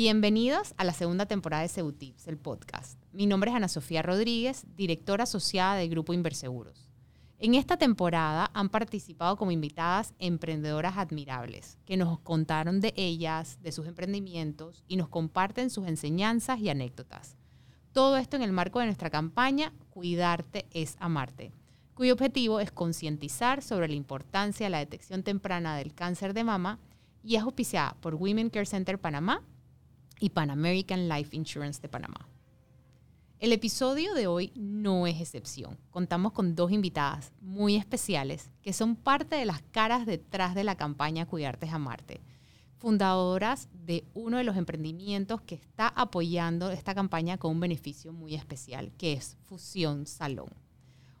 Bienvenidos a la segunda temporada de Seutips, el podcast. Mi nombre es Ana Sofía Rodríguez, directora asociada del Grupo Inverseguros. En esta temporada han participado como invitadas emprendedoras admirables, que nos contaron de ellas, de sus emprendimientos y nos comparten sus enseñanzas y anécdotas. Todo esto en el marco de nuestra campaña Cuidarte es amarte, cuyo objetivo es concientizar sobre la importancia de la detección temprana del cáncer de mama y es auspiciada por Women Care Center Panamá y Pan American Life Insurance de Panamá. El episodio de hoy no es excepción. Contamos con dos invitadas muy especiales que son parte de las caras detrás de la campaña Cuidarte es Amarte, fundadoras de uno de los emprendimientos que está apoyando esta campaña con un beneficio muy especial, que es Fusión Salón.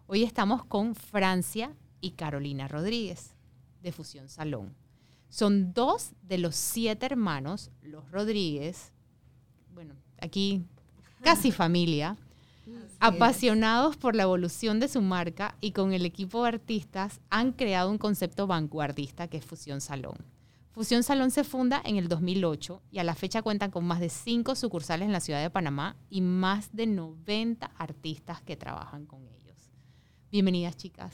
Hoy estamos con Francia y Carolina Rodríguez de Fusión Salón. Son dos de los siete hermanos, los Rodríguez, bueno, aquí casi familia, apasionados por la evolución de su marca y con el equipo de artistas han creado un concepto vanguardista que es Fusión Salón. Fusión Salón se funda en el 2008 y a la fecha cuentan con más de cinco sucursales en la ciudad de Panamá y más de 90 artistas que trabajan con ellos. Bienvenidas chicas,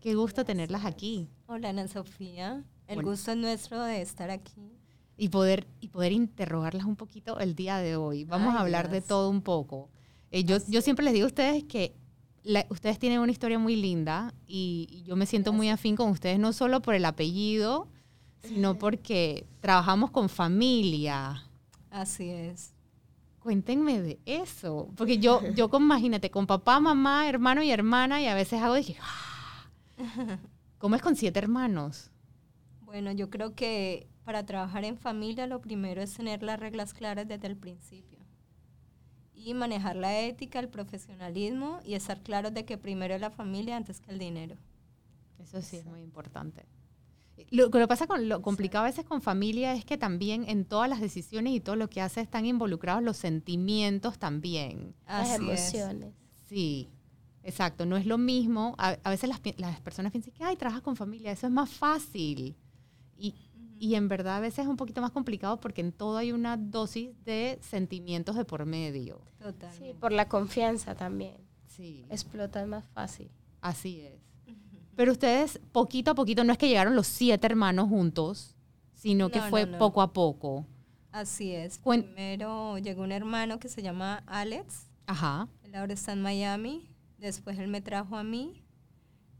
qué gusto tenerlas aquí. Hola Ana Sofía, el gusto es nuestro de estar aquí. Y poder, y poder interrogarlas un poquito el día de hoy. Vamos a hablar de todo un poco. Eh, yo, yo siempre les digo a ustedes que ustedes tienen una historia muy linda y, yo me siento muy afín con ustedes, no solo por el apellido, sino porque trabajamos con familia. Así es. Cuéntenme de eso, porque yo, yo imagínate, con papá, mamá, hermano y hermana, y a veces hago, dije, ¡Ah! ¿cómo es con siete hermanos? Bueno, yo creo que para trabajar en familia lo primero es tener las reglas claras desde el principio y manejar la ética, el profesionalismo y estar claros de que primero es la familia antes que el dinero. Eso sí es muy importante. Lo que pasa con lo complicado a veces con familia es que también en todas las decisiones y todo lo que hace están involucrados los sentimientos también. las emociones. Sí, exacto. No es lo mismo. A, veces las, las, personas piensan que, ay, trabajas con familia, eso es más fácil. Y, y en verdad a veces es un poquito más complicado porque en todo hay una dosis de sentimientos de por medio. Total. Sí, por la confianza también. Sí. Explota más fácil. Así es. Pero ustedes, poquito a poquito, no es que llegaron los siete hermanos juntos, sino que fue poco a poco. Así es. Primero llegó un hermano que se llama Alex. Ajá. Él ahora está en Miami. Después él me trajo a mí.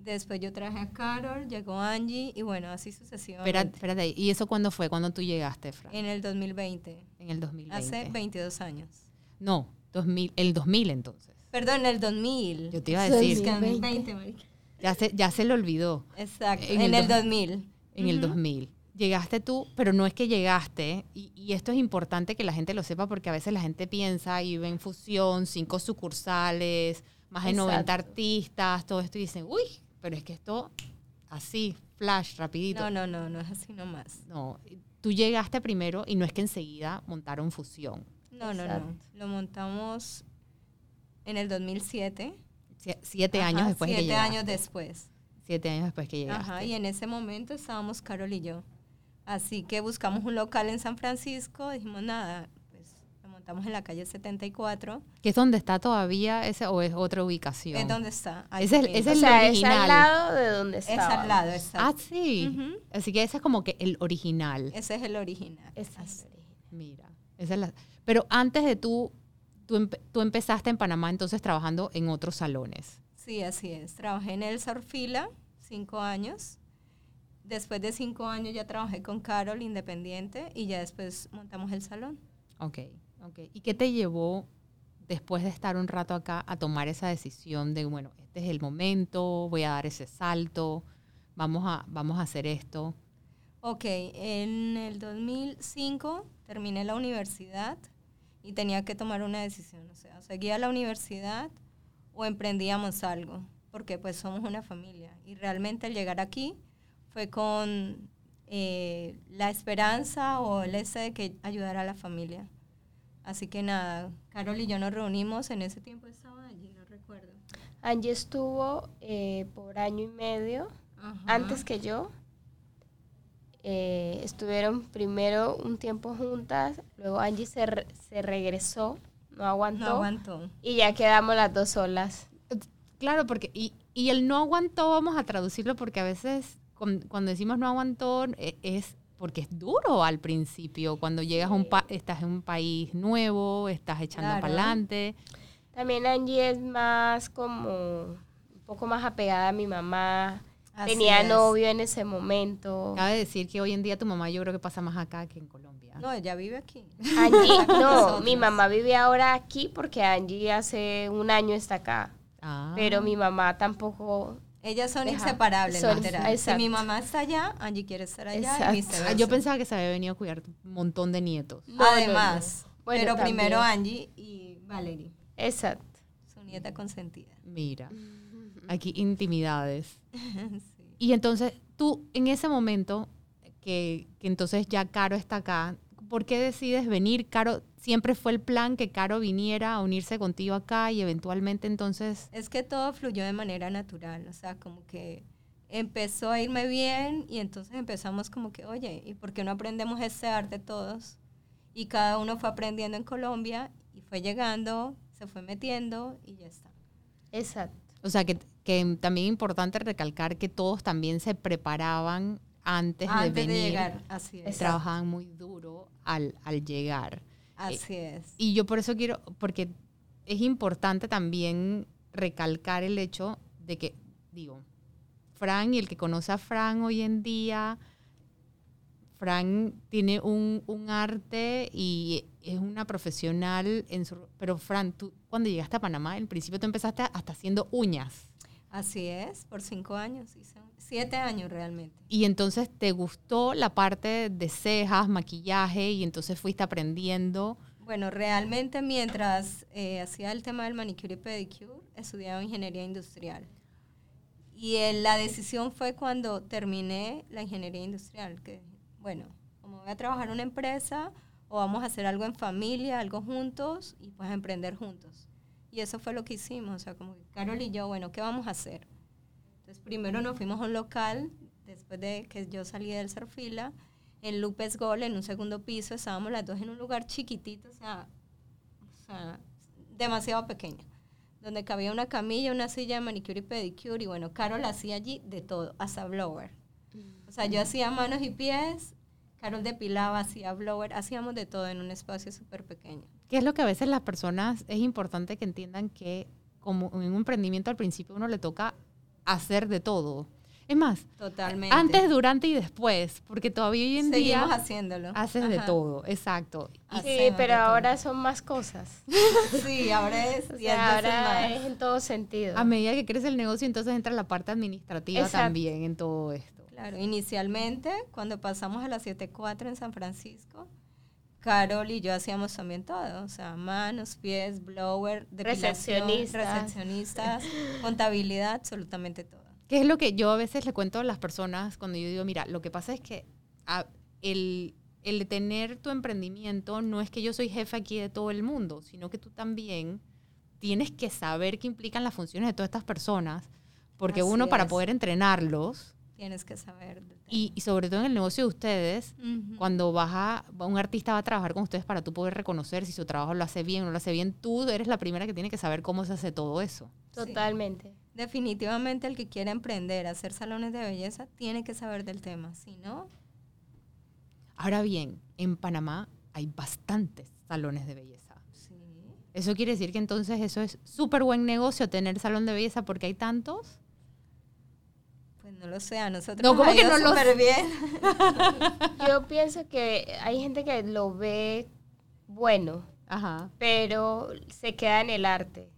Después yo traje a Carol, llegó Angie y bueno, así sucesivamente. Espérate, espérate, ¿y eso cuándo fue? ¿Cuándo tú llegaste, Fran? En el 2020. En el 2020. Hace 22 años. No, 2000, el 2000 entonces. Perdón, el 2000. Yo te iba a decir. 2020, ya se, ya se le olvidó. Exacto, en, el, 2000. En el 2000. Llegaste tú, pero no es que llegaste, y, y, esto es importante que la gente lo sepa porque a veces la gente piensa y ve en fusión, cinco sucursales, más de 90 artistas, todo esto y dicen, uy, pero es que esto, así, flash, rapidito. No, no, no, no es así nomás. No, tú llegaste primero y no es que enseguida montaron fusión. No, no, no. Lo montamos en el 2007. siete años después siete que años después. Siete años después que llegaste. Ajá, y en ese momento estábamos Carol y yo. Así que buscamos un local en San Francisco, dijimos nada, Estamos en la calle 74. ¿Que es donde está todavía ese o es otra ubicación? Es donde está. ese, es el original. Es al lado de donde está. Es al lado, exacto. Ah, sí. Así que ese es como que el original. Ese es el original. Ese es el original. Mira. Esa es la, pero antes de tú, tú, tú, empezaste en Panamá entonces trabajando en otros salones. Sí, así es. Trabajé en el Sorfila cinco años. Después de cinco años ya trabajé con Carol independiente y ya después montamos el salón. Ok. ¿Y qué te llevó después de estar un rato acá a tomar esa decisión de, bueno, este es el momento, voy a dar ese salto, vamos a, vamos a hacer esto? Ok, en el 2005 terminé la universidad y tenía que tomar una decisión, o sea, seguía la universidad o emprendíamos algo, porque pues somos una familia y realmente al llegar aquí fue con eh, la esperanza o el ese de que ayudar a la familia. Así que nada, Carol y yo nos reunimos, en ese tiempo estaba allí, no recuerdo. Angie estuvo eh, por año y medio, antes que yo. eh, estuvieron primero un tiempo juntas, luego Angie se, se regresó, no aguantó, no aguantó. Y ya quedamos las dos solas. Claro, porque, y, y el no aguantó, vamos a traducirlo porque a veces cuando decimos no aguantó e, es porque es duro al principio, cuando llegas a un estás en un país nuevo, estás echando para adelante. También Angie es más como un poco más apegada a mi mamá. Tenía novio en ese momento. Cabe decir que hoy en día tu mamá yo creo que pasa más acá que en Colombia. No, ella vive aquí. Angie, no, mi mamá vive ahora aquí porque Angie hace un año está acá. Ah. Pero mi mamá tampoco ellas son inseparables, literal. Si mi mamá está allá, Angie quiere estar allá y ah, Yo pensaba que se había venido a cuidar un montón de nietos. Además, pero primero Angie y Valerie. Exacto. Su nieta consentida. Mira, aquí intimidades. Y entonces, tú en ese momento, que, que entonces ya Caro está acá, ¿por qué decides venir? Caro, siempre fue el plan que Caro viniera a unirse contigo acá y eventualmente entonces... Es que todo fluyó de manera natural, o sea, como que empezó a irme bien y entonces empezamos como que, oye, ¿y por qué no aprendemos ese arte todos? Y cada uno fue aprendiendo en Colombia y fue llegando, se fue metiendo y ya está. Exacto. O sea, que, que también es importante recalcar que todos también se preparaban antes, de venir. De llegar, así es. Trabajaban muy duro al, al llegar. Así es. Y yo por eso quiero, porque es importante también recalcar el hecho de que, digo, Fran y el que conoce a Fran hoy en día, Fran tiene un, un, arte y es una profesional en su... Pero Fran, tú cuando llegaste a Panamá, en principio tú empezaste hasta haciendo uñas. Así es, por cinco años, siete años realmente. Y entonces te gustó la parte de cejas, maquillaje, y entonces fuiste aprendiendo. Bueno, realmente mientras eh, hacía el tema del manicure y pedicure, estudiaba ingeniería industrial. Y la decisión fue cuando terminé la ingeniería industrial, que bueno, como voy a trabajar en una empresa o vamos a hacer algo en familia, algo juntos y pues emprender juntos. Y eso fue lo que hicimos, o sea, como que Carol y yo, bueno, ¿qué vamos a hacer? Primero nos fuimos a un local, después de que yo salí del Serfila, en Lupes Gol, en un segundo piso, estábamos las dos en un lugar chiquitito, o sea, o sea demasiado pequeño, donde cabía una camilla, una silla de manicure y pedicure, y bueno, Carol hacía allí de todo, hasta blower. O sea, yo hacía manos y pies, Carol depilaba, hacía blower, hacíamos de todo en un espacio súper pequeño. ¿Qué es lo que a veces las personas es importante que entiendan que como en un emprendimiento al principio uno le toca hacer de todo? Es más, Totalmente. antes, durante y después, porque todavía hoy en Seguimos haciéndolo. Haces de todo, exacto. sí, pero ahora son más cosas. sí, ahora es. ahora es en todo sentido. A medida que crece el negocio, entonces entra la parte administrativa también en todo esto. Claro, inicialmente, cuando pasamos a las 7.4 en San Francisco, Carol y yo hacíamos también todo, o sea, manos, pies, blower, recepcionistas, recepcionistas contabilidad, absolutamente todo. ¿Qué es lo que yo a veces le cuento a las personas cuando yo digo, mira, lo que pasa es que el, el tener tu emprendimiento no es que yo soy jefe aquí de todo el mundo, sino que tú también tienes que saber qué implican las funciones de todas estas personas, porque uno para poder entrenarlos tienes que saber. Y, y, sobre todo en el negocio de ustedes, cuando vas a, un artista va a trabajar con ustedes para tú poder reconocer si su trabajo lo hace bien o no lo hace bien, tú eres la primera que tiene que saber cómo se hace todo eso. Totalmente. Definitivamente el que quiera emprender, hacer salones de belleza, tiene que saber del tema, si no... Ahora bien, en Panamá hay bastantes salones de belleza. Sí. Eso quiere decir que entonces eso es súper buen negocio tener salón de belleza porque hay tantos. No lo sé, a nosotros no, ¿cómo que no lo bien. Yo pienso que hay gente que lo ve bueno, pero se queda en el arte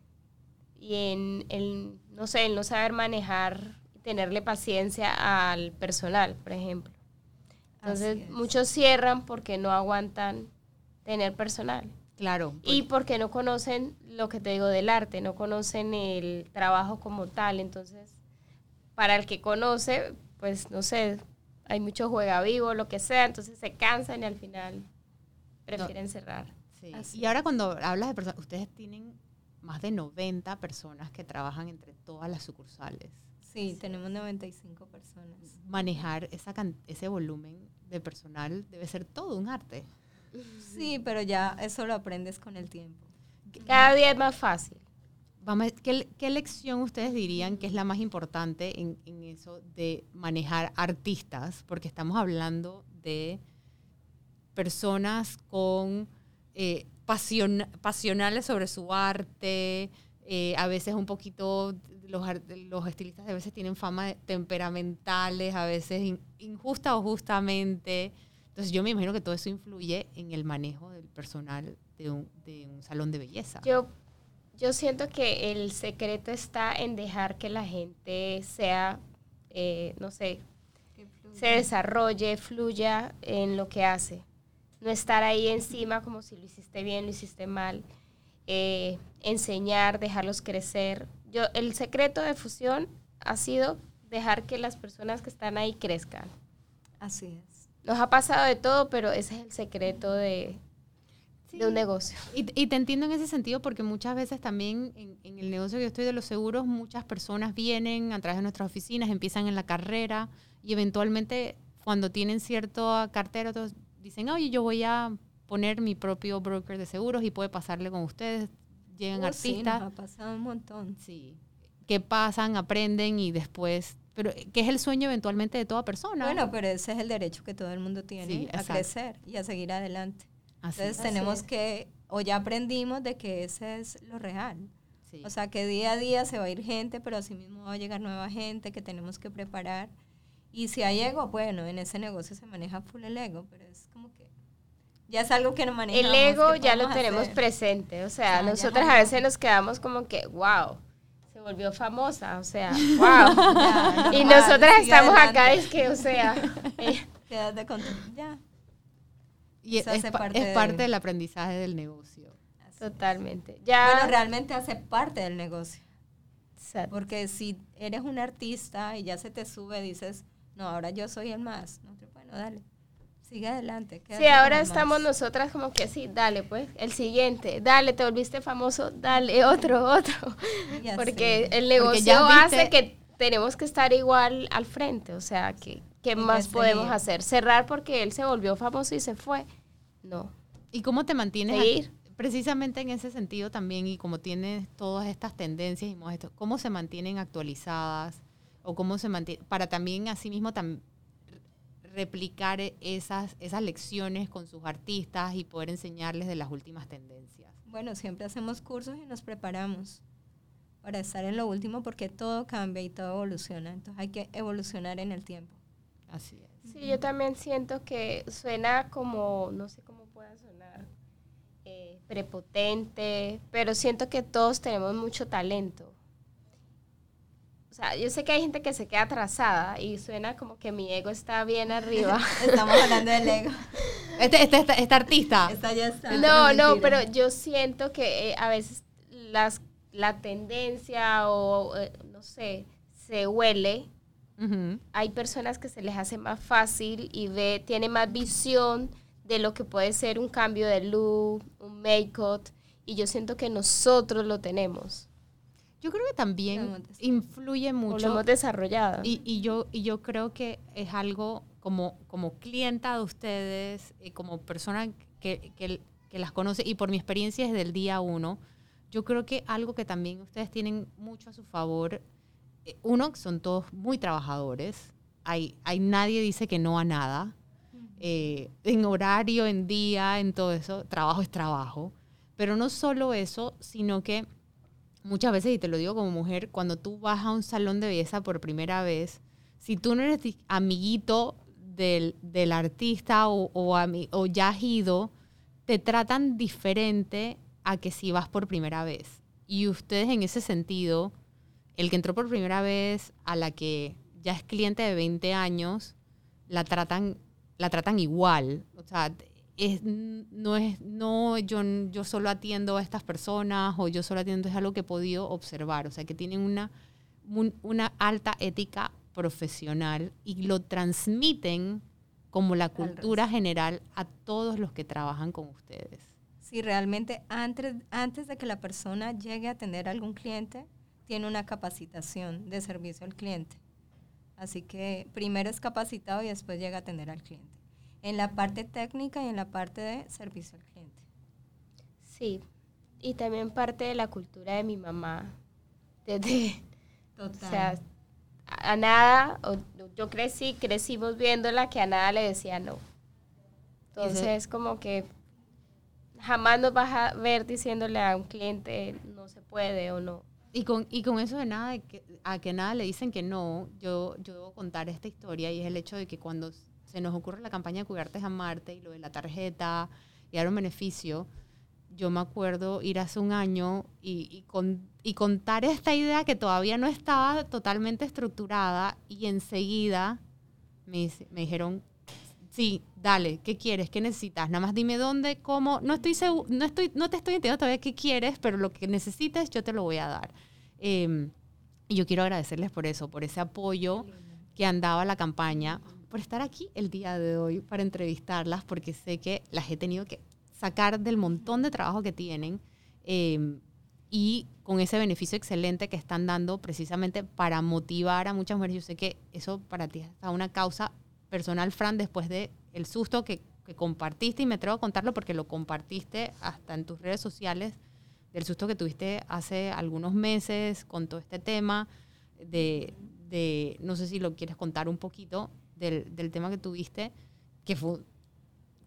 y en el, no sé, el no saber manejar y tenerle paciencia al personal, por ejemplo. Entonces, muchos cierran porque no aguantan tener personal. Claro. Y porque no conocen lo que te digo del arte, no conocen el trabajo como tal. Entonces, para el que conoce, pues no sé, hay mucho juega vivo, lo que sea, entonces se cansan y al final prefieren cerrar. Y ahora cuando hablas de personas, ustedes tienen más de 90 personas que trabajan entre todas las sucursales. Sí, tenemos 95 personas. Manejar esa ese volumen de personal debe ser todo un arte. Sí, pero ya eso lo aprendes con el tiempo. Cada día es más fácil. Vamos, ¿qué, ¿qué, lección ustedes dirían que es la más importante en, eso de manejar artistas? Porque estamos hablando de personas con eh, pasionales sobre su arte, eh, a veces un poquito, los, los, estilistas a veces tienen fama de temperamentales, a veces injusta o justamente. Entonces yo me imagino que todo eso influye en el manejo del personal de un, de un salón de belleza. Yo, yo siento que el secreto está en dejar que la gente sea, eh, no sé, se desarrolle, fluya en lo que hace. No estar ahí encima como si lo hiciste bien, lo hiciste mal. Eh, enseñar, dejarlos crecer. Yo, el secreto de fusión ha sido dejar que las personas que están ahí crezcan. Así es. Nos ha pasado de todo, pero ese es el secreto de, de un negocio. Y, y, te entiendo en ese sentido porque muchas veces también en, en, el negocio que yo estoy de los seguros, muchas personas vienen a través de nuestras oficinas, empiezan en la carrera y eventualmente cuando tienen cierto cartera, dicen, oye, yo voy a poner mi propio broker de seguros y puede pasarle con ustedes. Llegan oh, artistas. Sí, nos ha pasado un montón. Sí. Que pasan, aprenden y después pero que es el sueño eventualmente de toda persona. Bueno, pero ese es el derecho que todo el mundo tiene sí, a crecer y a seguir adelante. Así, Entonces tenemos que, o ya aprendimos de que ese es lo real. Sí. O sea, que día a día se va a ir gente, pero así mismo va a llegar nueva gente que tenemos que preparar. Y si hay ego, bueno, en ese negocio se maneja full el ego, pero es como que ya es algo que no manejamos. El ego ya lo tenemos hacer? presente, o sea, nosotras a veces nos quedamos como que, wow, se volvió famosa, o sea, wow. y nosotras estamos adelante. acá, es que, o sea, eh. quédate con ya. Y es, parte, es parte de... del aprendizaje del negocio. Totalmente. Ya. Bueno, realmente hace parte del negocio. Exacto. Porque si eres un artista y ya se te sube, dices, no, ahora yo soy el más. No, bueno, dale. Sigue adelante. Sí, ahora estamos más. nosotras como que sí, dale pues, el siguiente, dale, te volviste famoso, dale, otro, otro. Porque el negocio Porque hace que tenemos que estar igual al frente, o sea, que ¿qué más podemos hacer? Cerrar porque él se volvió famoso y se fue. No. ¿Y cómo te mantienes ahí? Precisamente en ese sentido también, y como tienes todas estas tendencias y ¿cómo se mantienen actualizadas? O cómo se mantiene, para también asimismo tam, replicar esas, esas lecciones con sus artistas y poder enseñarles de las últimas tendencias. Bueno, siempre hacemos cursos y nos preparamos para estar en lo último porque todo cambia y todo evoluciona. Entonces hay que evolucionar en el tiempo. Así es. Sí, yo también siento que suena como, no sé cómo pueda sonar, eh, prepotente, pero siento que todos tenemos mucho talento. O sea, yo sé que hay gente que se queda atrasada y suena como que mi ego está bien arriba. Estamos hablando del ego. Este, este, este, este artista. Esta ya está. No, no, pero yo siento que eh, a veces las, la tendencia o, eh, no sé, se huele Uh -huh. Hay personas que se les hace más fácil y ve, tiene más visión de lo que puede ser un cambio de look, un make-up, y yo siento que nosotros lo tenemos. Yo creo que también influye mucho. O lo hemos desarrollado. Y, y, yo, y yo creo que es algo como, como clienta de ustedes, eh, como persona que, que, que las conoce, y por mi experiencia desde el día uno, yo creo que algo que también ustedes tienen mucho a su favor uno, son todos muy trabajadores. Hay, hay nadie dice que no a nada. Eh, en horario, en día, en todo eso, trabajo es trabajo. Pero no solo eso, sino que muchas veces, y te lo digo como mujer, cuando tú vas a un salón de belleza por primera vez, si tú no eres amiguito del, del artista o, o, o ya has ido, te tratan diferente a que si vas por primera vez. Y ustedes en ese sentido el que entró por primera vez a la que ya es cliente de 20 años, la tratan, la tratan igual. O sea, es, no es, no, yo, yo solo atiendo a estas personas o yo solo atiendo, es algo que he podido observar. O sea, que tienen una, una alta ética profesional y lo transmiten como la cultura general a todos los que trabajan con ustedes. Sí, realmente antes, antes de que la persona llegue a atender a algún cliente, tiene una capacitación de servicio al cliente. Así que primero es capacitado y después llega a atender al cliente. en la parte técnica y en la parte de servicio al cliente. Sí, y también parte de la cultura de mi mamá. Desde, Total. O sea, a nada, yo crecí, crecimos viéndola que a nada le decía no. Entonces, como que jamás nos vas a ver diciéndole a un cliente no se puede o no. Y con, y con eso de nada, a que nada le dicen que no, yo, yo debo contar esta historia y es el hecho de que cuando se nos ocurre la campaña de Cuidarte a Marte y lo de la tarjeta y dar un beneficio, yo me acuerdo ir hace un año y, y, con, y contar esta idea que todavía no estaba totalmente estructurada y enseguida me, me dijeron, sí, dale, ¿qué quieres? ¿Qué necesitas? Nada más dime dónde, cómo. No estoy no estoy, no te estoy entendiendo todavía qué quieres, pero lo que necesites yo te lo voy a dar. Em, y yo quiero agradecerles por eso, por ese apoyo que han dado a la campaña, por estar aquí el día de hoy para entrevistarlas, porque sé que las he tenido que sacar del montón de trabajo que tienen em, y con ese beneficio excelente que están dando precisamente para motivar a muchas mujeres. Yo sé que eso para ti es una causa personal, Fran, después de el susto que, compartiste, y me atrevo a contarlo porque lo compartiste hasta en tus redes sociales, del susto que tuviste hace algunos meses con todo este tema, de, no sé si lo quieres contar un poquito, del, tema que tuviste, que fue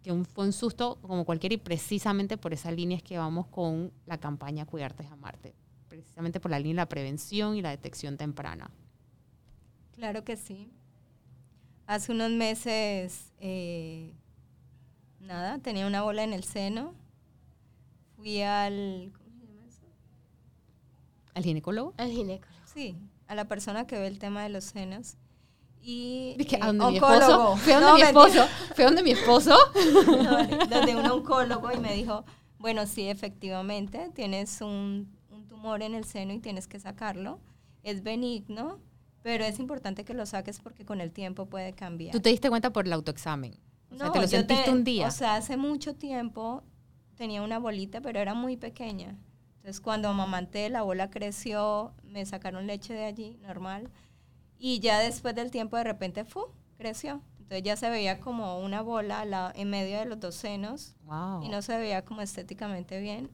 un, susto como cualquiera y precisamente por esas líneas que vamos con la campaña Cuidarte a Marte, precisamente por la línea de la prevención y la detección temprana. Claro que sí. Hace unos meses, eh, nada, tenía una bola en el seno. Fui al... ¿Cómo se llama eso? ¿Al ginecólogo? Al ginecólogo. Sí, a la persona que ve el tema de los senos y eh, donde mi esposo, fue donde mi esposo, fue donde mi esposo, donde un oncólogo y me dijo, bueno, sí, efectivamente, tienes un, un, tumor en el seno y tienes que sacarlo, es benigno, pero es importante que lo saques porque con el tiempo puede cambiar. ¿Tú te diste cuenta por el autoexamen? O sea, ¿te lo sentiste un día? O sea, hace mucho tiempo tenía una bolita, pero era muy pequeña. Entonces, cuando amamanté, la bola creció, me sacaron leche de allí, normal y ya después del tiempo de repente fu, creció. Entonces ya se veía como una bola la, en medio de los dos senos y no se veía como estéticamente bien.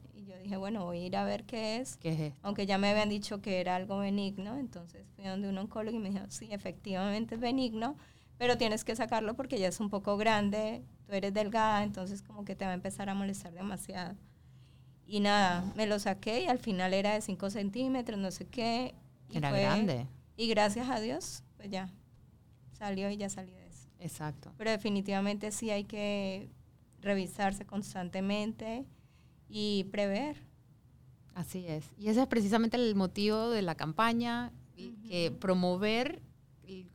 Y dije, bueno, voy a ir a ver qué es. ¿Qué es Aunque ya me habían dicho que era algo benigno. Entonces fui donde un oncólogo y me dijo, sí, efectivamente es benigno, pero tienes que sacarlo porque ya es un poco grande, tú eres delgada, entonces como que te va a empezar a molestar demasiado. Y nada, me lo saqué y al final era de 5 centímetros, no sé qué. Era grande. Y gracias a Dios, pues ya salió y ya salió de eso. Exacto. Pero definitivamente sí hay que revisarse constantemente y prever. Así es. Y ese es precisamente el motivo de la campaña, que promover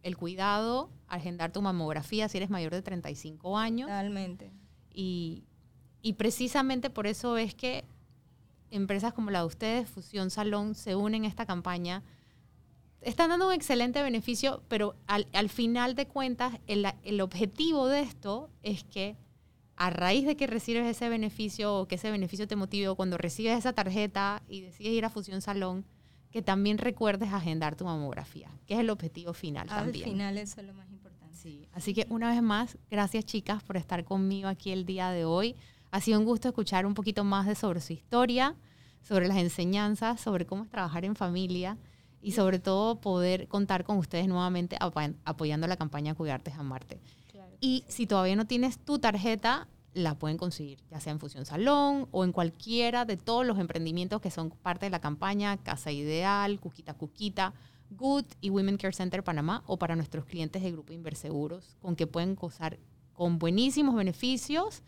el, cuidado, agendar tu mamografía si eres mayor de 35 años. Totalmente. Y, y precisamente por eso es que empresas como la de ustedes, Fusión Salón, se unen a esta campaña están dando un excelente beneficio, pero al, final de cuentas, el, el, objetivo de esto es que a raíz de que recibes ese beneficio o que ese beneficio te motive, cuando recibes esa tarjeta y decides ir a Fusión Salón, que también recuerdes agendar tu mamografía, que es el objetivo final también. Al final eso es lo más importante. Sí, así que una vez más, gracias chicas por estar conmigo aquí el día de hoy. Ha sido un gusto escuchar un poquito más de sobre su historia, sobre las enseñanzas, sobre cómo es trabajar en familia y sobre todo poder contar con ustedes nuevamente apoyando la campaña Cuidarte a Marte. Y si todavía no tienes tu tarjeta, la pueden conseguir, ya sea en Fusión Salón o en cualquiera de todos los emprendimientos que son parte de la campaña, Casa Ideal, Cuquita Cuquita, Good y Women Care Center Panamá o para nuestros clientes de Grupo Inverseguros, con que pueden gozar con buenísimos beneficios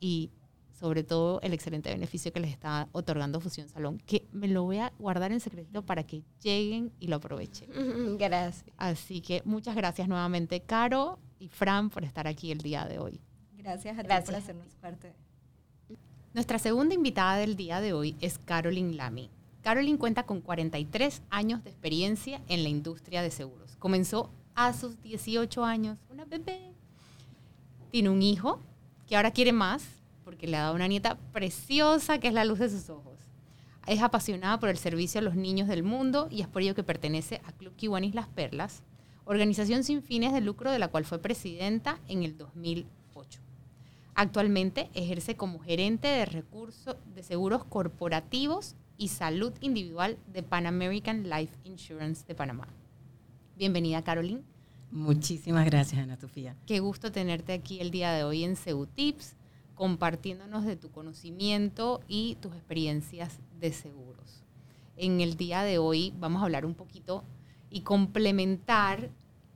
y sobre todo el excelente beneficio que les está otorgando Fusión Salón, que me lo voy a guardar en secreto para que lleguen y lo aprovechen. Gracias. Así que muchas gracias nuevamente, Caro y Fran, por estar aquí el día de hoy. Gracias a ti por hacernos parte. Nuestra segunda invitada del día de hoy es Caroline Lamy. Caroline cuenta con 43 años de experiencia en la industria de seguros. Comenzó a sus 18 años, una bebé. Tiene un hijo que ahora quiere más, porque le ha dado una nieta preciosa que es la luz de sus ojos. Es apasionada por el servicio a los niños del mundo y es por ello que pertenece a Club Kiwanis Las Perlas, organización sin fines de lucro de la cual fue presidenta en el 2008. Actualmente ejerce como gerente de recursos de seguros corporativos y salud individual de Pan American Life Insurance de Panamá. Bienvenida, Caroline. Muchísimas gracias, Ana Sofía. Qué gusto tenerte aquí el día de hoy en Tips, compartiéndonos de tu conocimiento y tus experiencias de seguros. En el día de hoy vamos a hablar un poquito y complementar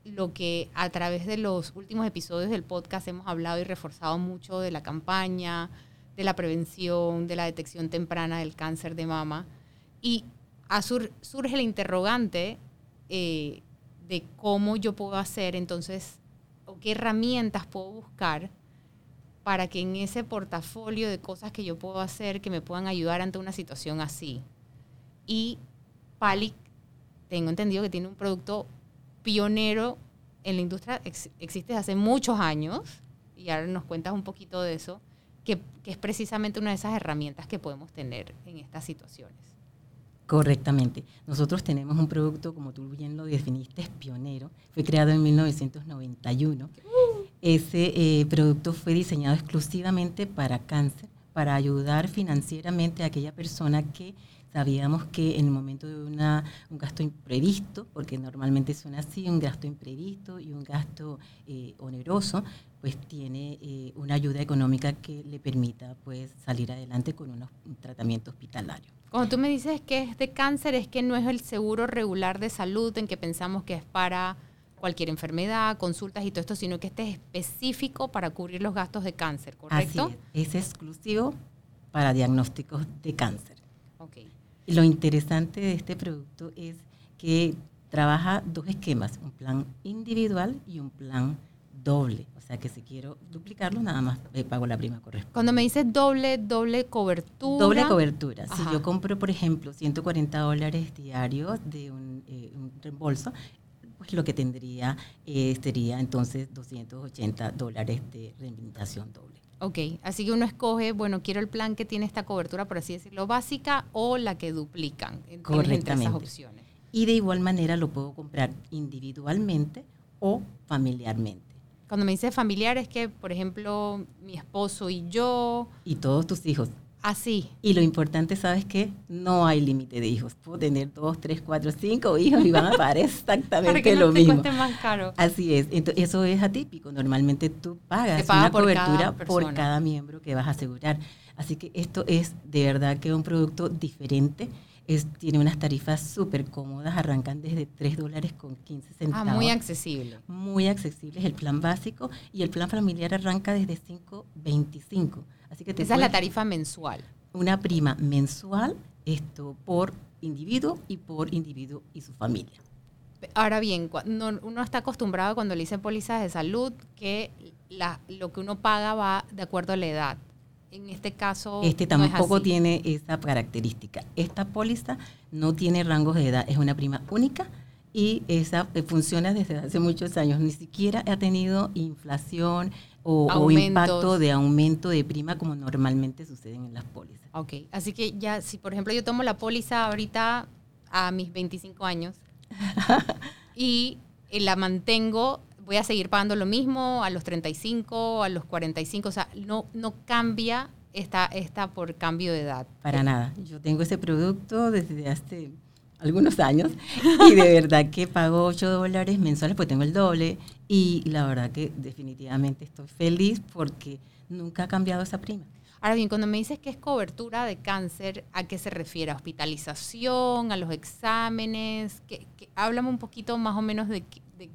lo que a través de los últimos episodios del podcast hemos hablado y reforzado mucho de la campaña, de la prevención, de la detección temprana del cáncer de mama. Y surge el interrogante eh, de cómo yo puedo hacer entonces, o qué herramientas puedo buscar para que en ese portafolio de cosas que yo puedo hacer que me puedan ayudar ante una situación así. Y Palic, tengo entendido que tiene un producto pionero en la industria, existe desde hace muchos años, y ahora nos cuentas un poquito de eso, que, es precisamente una de esas herramientas que podemos tener en estas situaciones. Correctamente. Nosotros tenemos un producto, como tú bien lo definiste, es pionero. Fue creado en 1991. Ese eh, producto fue diseñado exclusivamente para cáncer, para ayudar financieramente a aquella persona que Sabíamos que en el momento de una, un gasto imprevisto, porque normalmente son así, un gasto imprevisto y un gasto eh, oneroso, pues tiene eh, una ayuda económica que le permita pues salir adelante con unos, un tratamiento hospitalario. Cuando tú me dices que es de cáncer, es que no es el seguro regular de salud en que pensamos que es para cualquier enfermedad, consultas y todo esto, sino que este es específico para cubrir los gastos de cáncer, ¿correcto? Así es, es exclusivo para diagnósticos de cáncer. Lo interesante de este producto es que trabaja dos esquemas, un plan individual y un plan doble. O sea que si quiero duplicarlo, nada más le pago la prima correspondiente. Cuando me dices doble, doble cobertura. Doble cobertura. Si yo compro, por ejemplo, 140 dólares diarios de un, eh, un reembolso, pues lo que tendría eh, sería entonces 280 dólares de rehabilitación doble. Ok, así que uno escoge, bueno, quiero el plan que tiene esta cobertura, por así decirlo, básica o la que duplican. Correctamente. Esas opciones. Y de igual manera lo puedo comprar individualmente o familiarmente. Cuando me dice familiar es que, por ejemplo, mi esposo y yo... Y todos tus hijos. Así. Y lo importante, ¿sabes qué? No hay límite de hijos. Puedo tener dos, tres, cuatro, cinco hijos y van a pagar exactamente lo mismo. más caro. Así es. Entonces, eso es atípico. Normalmente tú pagas una cobertura por cada miembro que vas a asegurar. Así que esto es de verdad que un producto diferente. Es, tiene unas tarifas súper cómodas, arrancan desde 3 dólares con 15 centavos. Ah, muy accesible. Muy accesible es el plan básico y el plan familiar arranca desde 5.25. Esa es la tarifa mensual. Una prima mensual, esto por individuo y por individuo y su familia. Ahora bien, uno está acostumbrado cuando le dicen pólizas de salud que lo que uno paga va de acuerdo a la edad. En este caso. Este tampoco tiene esa característica. Esta póliza no tiene rangos de edad, es una prima única y esa eh, funciona desde hace muchos años. Ni siquiera ha tenido inflación, o, impacto de aumento de prima como normalmente suceden en las pólizas. Ok, así que ya, si por ejemplo yo tomo la póliza ahorita a mis 25 años y la mantengo, voy a seguir pagando lo mismo a los 35, a los 45, o sea, no, no cambia esta, esta por cambio de edad. Para nada, yo tengo ese producto desde hace algunos años y de verdad que pago 8 dólares mensuales, pues tengo el doble y la verdad que definitivamente estoy feliz porque nunca ha cambiado esa prima. Ahora bien, cuando me dices que es cobertura de cáncer, ¿a qué se refiere? ¿A hospitalización? ¿A los exámenes? Que, háblame un poquito más o menos de,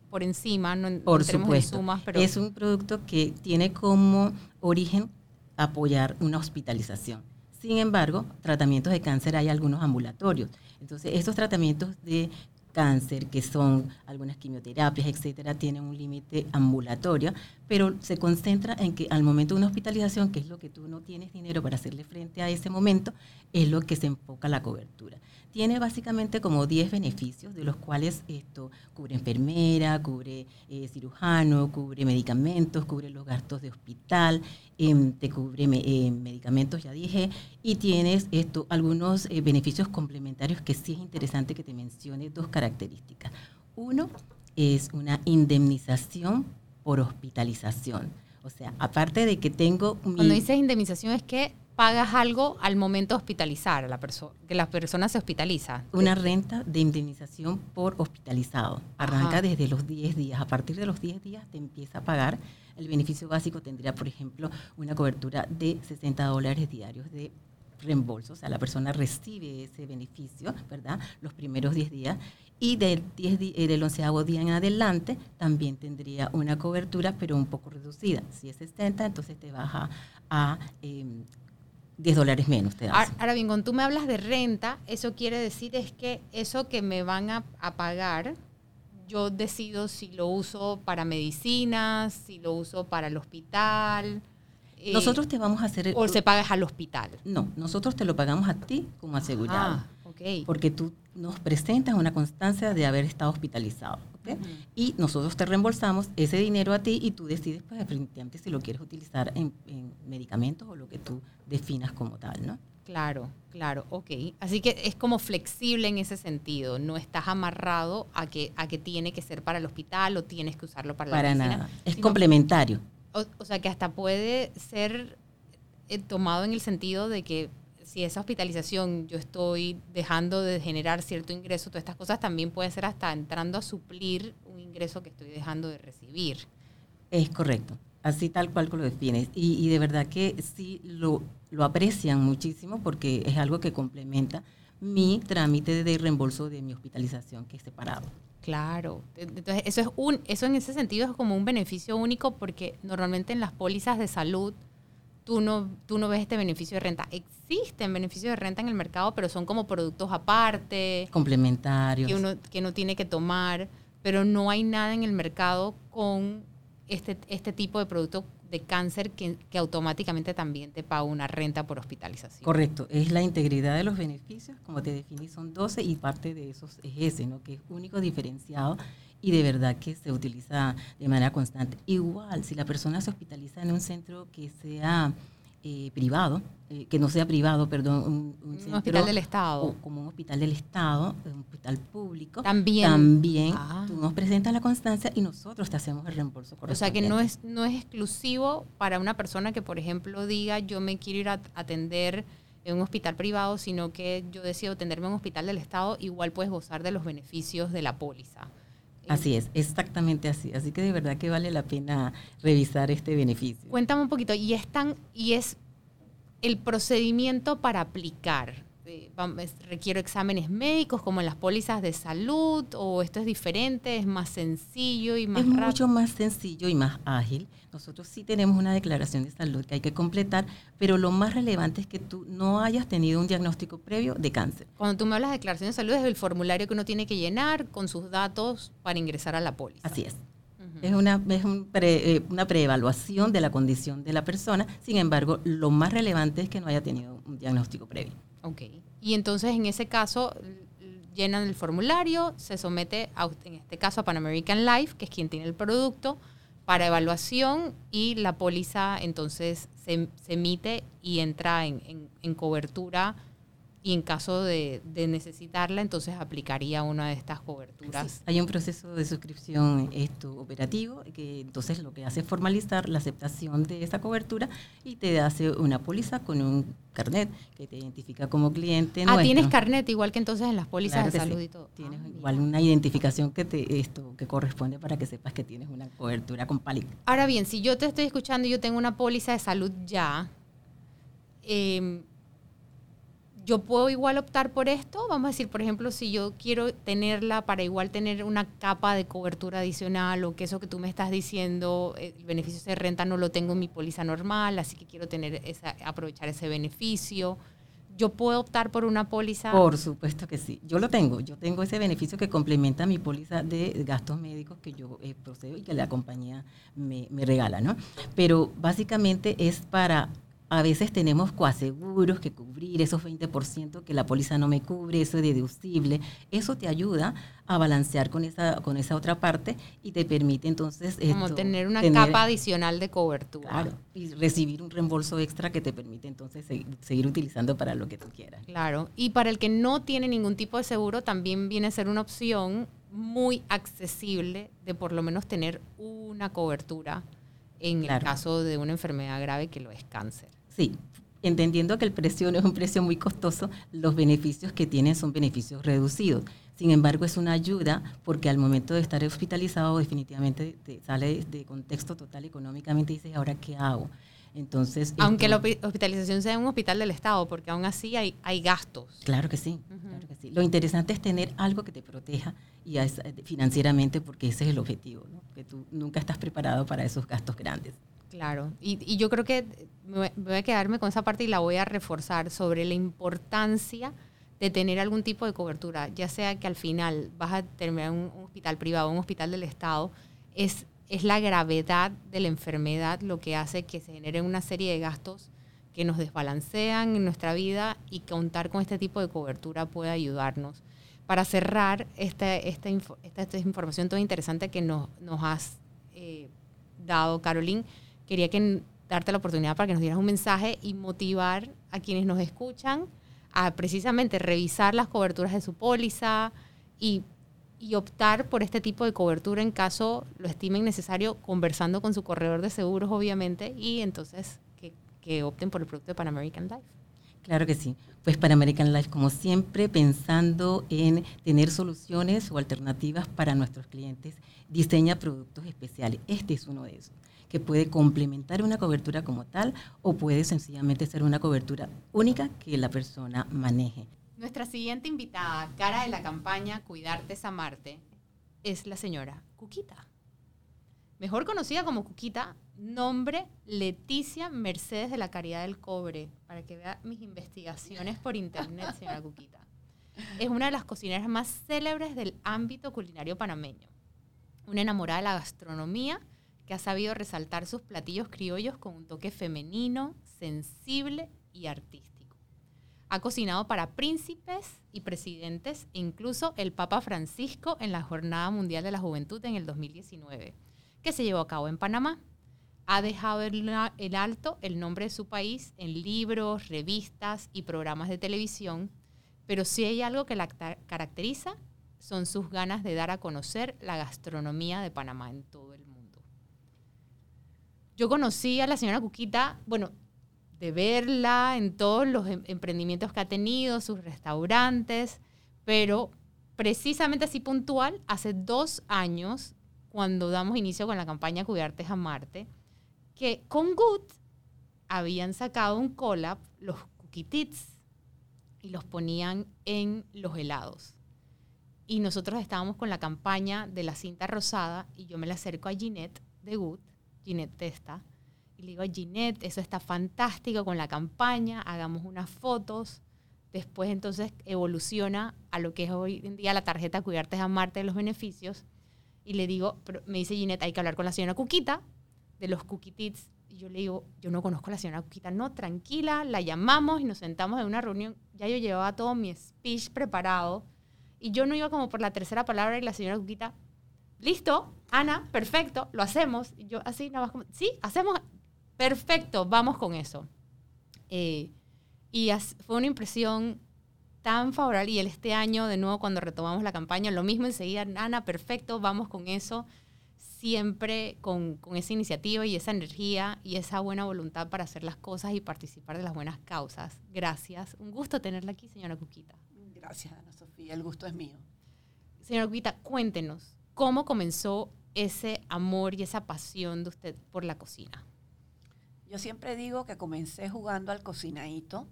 por encima, no Por supuesto. Sumas, pero... Es un producto que tiene como origen apoyar una hospitalización. Sin embargo, tratamientos de cáncer hay algunos ambulatorios. Entonces, estos tratamientos de cáncer, que son algunas quimioterapias, etcétera, tienen un límite ambulatorio, pero se concentra en que al momento de una hospitalización, que es lo que tú no tienes dinero para hacerle frente a ese momento, es lo que se enfoca la cobertura tiene básicamente como 10 beneficios, de los cuales esto cubre enfermera, cubre eh, cirujano, cubre medicamentos, cubre los gastos de hospital, em, te cubre eh, medicamentos, ya dije, y tienes esto, algunos eh, beneficios complementarios que sí es interesante que te mencione dos características. Uno es una indemnización por hospitalización. O sea, aparte de que tengo... Mi... Cuando dices indemnización es que pagas algo al momento de hospitalizar a la persona, que la persona se hospitaliza. Una renta de indemnización por hospitalizado. Arranca desde los 10 días. A partir de los 10 días te empieza a pagar. El beneficio básico tendría, por ejemplo, una cobertura de 60 dólares diarios de reembolso. O sea, la persona recibe ese beneficio, ¿verdad? Los primeros 10 días. Y del, 10 eh, del onceavo día en adelante también tendría una cobertura, pero un poco reducida. Si es 60, entonces te baja a... Em, 10 dólares menos te das. Ahora bien, cuando tú me hablas de renta, eso quiere decir es que eso que me van a, pagar, yo decido si lo uso para medicinas, si lo uso para el hospital. Eh, nosotros te vamos a hacer... O se pagas al hospital. No, nosotros te lo pagamos a ti como asegurado. Ah, Porque tú nos presentas una constancia de haber estado hospitalizado. Y nosotros te reembolsamos ese dinero a ti y tú decides pues, definitivamente si lo quieres utilizar en, medicamentos o lo que tú definas como tal, ¿no? Claro, claro, ok. Así que es como flexible en ese sentido, no estás amarrado a que, a que tiene que ser para el hospital o tienes que usarlo para, la medicina. Para nada, es complementario. O, sea que hasta puede ser eh, tomado en el sentido de que si esa hospitalización yo estoy dejando de generar cierto ingreso, todas estas cosas también puede ser hasta entrando a suplir un ingreso que estoy dejando de recibir. Es correcto, así tal cual lo defines. Y, y de verdad que sí lo, lo aprecian muchísimo porque es algo que complementa mi trámite de reembolso de mi hospitalización que es separado. Claro, entonces eso es un, eso en ese sentido es como un beneficio único porque normalmente en las pólizas de salud tú no, tú no ves este beneficio de renta. Existen beneficios de renta en el mercado, pero son como productos aparte. Complementarios. Que uno, que uno tiene que tomar, pero no hay nada en el mercado con este, este tipo de producto de cáncer que, que, automáticamente también te paga una renta por hospitalización. Correcto, es la integridad de los beneficios, como te definí, son 12 y parte de esos es ese, ¿no? que es único, diferenciado y de verdad que se utiliza de manera constante. Igual, si la persona se hospitaliza en un centro que sea eh, privado, eh, que no sea privado, perdón, un, hospital del Estado. como un hospital del Estado, un hospital público. También. También ah. tú nos presentas la constancia y nosotros te hacemos el reembolso O sea que no es, no es exclusivo para una persona que, por ejemplo, diga yo me quiero ir a atender en un hospital privado, sino que yo decido atenderme en un hospital del Estado, igual puedes gozar de los beneficios de la póliza. Así es, exactamente así. Así que de verdad que vale la pena revisar este beneficio. Cuéntame un poquito, y es tan, y es el procedimiento para aplicar. Eh, requiero exámenes médicos como en las pólizas de salud o esto es diferente, es más sencillo y más es mucho más sencillo y más ágil. Nosotros sí tenemos una declaración de salud que hay que completar, pero lo más relevante es que tú no hayas tenido un diagnóstico previo de cáncer. Cuando tú me hablas de declaración de salud es el formulario que uno tiene que llenar con sus datos para ingresar a la póliza. Así es. Es, una, es un eh, una preevaluación de la condición de la persona, sin embargo, lo más relevante es que no haya tenido un diagnóstico previo. Ok. Y entonces en ese caso llenan el formulario, se somete, en este caso a Pan American Life, que es quien tiene el producto, para evaluación y la póliza entonces se, emite y entra en, en cobertura y en caso de, necesitarla, entonces aplicaría una de estas coberturas. Hay un proceso de suscripción esto, operativo que entonces lo que hace es formalizar la aceptación de esa cobertura y te hace una póliza con un carnet que te identifica como cliente. Ah, tienes carnet igual que entonces en las pólizas de salud y todo. Tienes ah, igual una identificación que te esto que corresponde para que sepas que tienes una cobertura con PALIC. Ahora bien, si yo te estoy escuchando y yo tengo una póliza de salud ya, eh, yo puedo igual optar por esto. Vamos a decir, por ejemplo, si yo quiero tenerla para igual tener una capa de cobertura adicional o que eso que tú me estás diciendo, el beneficio de renta no lo tengo en mi póliza normal, así que quiero tener esa, aprovechar ese beneficio. ¿Yo puedo optar por una póliza? Por supuesto que sí. Yo lo tengo. Yo tengo ese beneficio que complementa mi póliza de gastos médicos que yo eh, procedo y que la compañía me regala, ¿no? Pero básicamente es para a veces tenemos coaseguros que cubrir esos 20% que la póliza no me cubre, eso es deducible. Eso te ayuda a balancear con esa, con esa otra parte y te permite entonces... Como tener una capa adicional de cobertura. Claro, y recibir un reembolso extra que te permite entonces seguir, utilizando para lo que tú quieras. Claro, y para el que no tiene ningún tipo de seguro también viene a ser una opción muy accesible de por lo menos tener una cobertura en el caso de una enfermedad grave que lo es cáncer. Sí, entendiendo que el precio no es un precio muy costoso, los beneficios que tienen son beneficios reducidos. Sin embargo, es una ayuda porque al momento de estar hospitalizado definitivamente te sale de contexto total económicamente y dices, ¿ahora qué hago? Entonces, Aunque la hospitalización sea en un hospital del Estado, porque aún así hay, hay gastos. Claro que, sí, claro que sí. Lo interesante es tener algo que te proteja y financieramente, porque ese es el objetivo, que tú nunca estás preparado para esos gastos grandes. Claro, y, y yo creo que me voy a quedarme con esa parte y la voy a reforzar sobre la importancia de tener algún tipo de cobertura, ya sea que al final vas a terminar en un hospital privado un hospital del Estado, es, es la gravedad de la enfermedad lo que hace que se generen una serie de gastos que nos desbalancean en nuestra vida y contar con este tipo de cobertura puede ayudarnos. Para cerrar esta, esta, esta, información tan interesante que nos, nos has eh, dado, Caroline, quería que, darte la oportunidad para que nos dieras un mensaje y motivar a quienes nos escuchan a precisamente revisar las coberturas de su póliza y, optar por este tipo de cobertura en caso lo estimen necesario, conversando con su corredor de seguros, obviamente, y entonces que, que opten por el producto de Pan American Life. Claro que sí. Pues Pan American Life, como siempre, pensando en tener soluciones o alternativas para nuestros clientes, diseña productos especiales. Este es uno de esos que puede complementar una cobertura como tal o puede sencillamente ser una cobertura única que la persona maneje. Nuestra siguiente invitada, cara de la campaña Cuidarte es amarte, es la señora Cuquita. Mejor conocida como Cuquita, nombre Leticia Mercedes de la Caridad del Cobre, para que vea mis investigaciones por internet, señora Cuquita. Es una de las cocineras más célebres del ámbito culinario panameño. Una enamorada de la gastronomía que ha sabido resaltar sus platillos criollos con un toque femenino, sensible y artístico. Ha cocinado para príncipes y presidentes e incluso el Papa Francisco en la Jornada Mundial de la Juventud en el 2019, que se llevó a cabo en Panamá. Ha dejado el alto el nombre de su país en libros, revistas y programas de televisión, pero si hay algo que la caracteriza son sus ganas de dar a conocer la gastronomía de Panamá en todo el mundo. Yo conocí a la señora Cuquita, bueno, de verla en todos los em, emprendimientos que ha tenido, sus restaurantes, pero precisamente así puntual, hace dos años, cuando damos inicio con la campaña Cuidarte a Marte, que con Good habían sacado un collab, los Tits, y los ponían en los helados. Y nosotros estábamos con la campaña de la cinta rosada y yo me la acerco a Ginette de Good Ginette Testa. Y le digo Ginette, eso está fantástico con la campaña, hagamos unas fotos. Después entonces evoluciona a lo que es hoy en día la tarjeta Cuidarte a Marte de los beneficios. Y le digo, me dice Ginette, hay que hablar con la señora Cuquita de los Cookie Y yo le digo, yo no conozco a la señora Cuquita. No, tranquila, la llamamos y nos sentamos en una reunión. Ya yo llevaba todo mi speech preparado. Y yo no iba como por la tercera palabra y la señora Cuquita, listo, Ana, perfecto, lo hacemos. Yo así, nada más como, sí, hacemos, perfecto, vamos con eso. Eh, y fue una impresión tan favorable. Y este año, de nuevo, cuando retomamos la campaña, lo mismo enseguida, Ana, perfecto, vamos con eso. Siempre con, con esa iniciativa y esa energía y esa buena voluntad para hacer las cosas y participar de las buenas causas. Gracias. Un gusto tenerla aquí, señora Cuquita. Gracias, Ana Sofía. El gusto es mío. Señora Cuquita, cuéntenos, ¿Cómo comenzó ese amor y esa pasión de usted por la cocina? Yo siempre digo que comencé jugando al cocinadito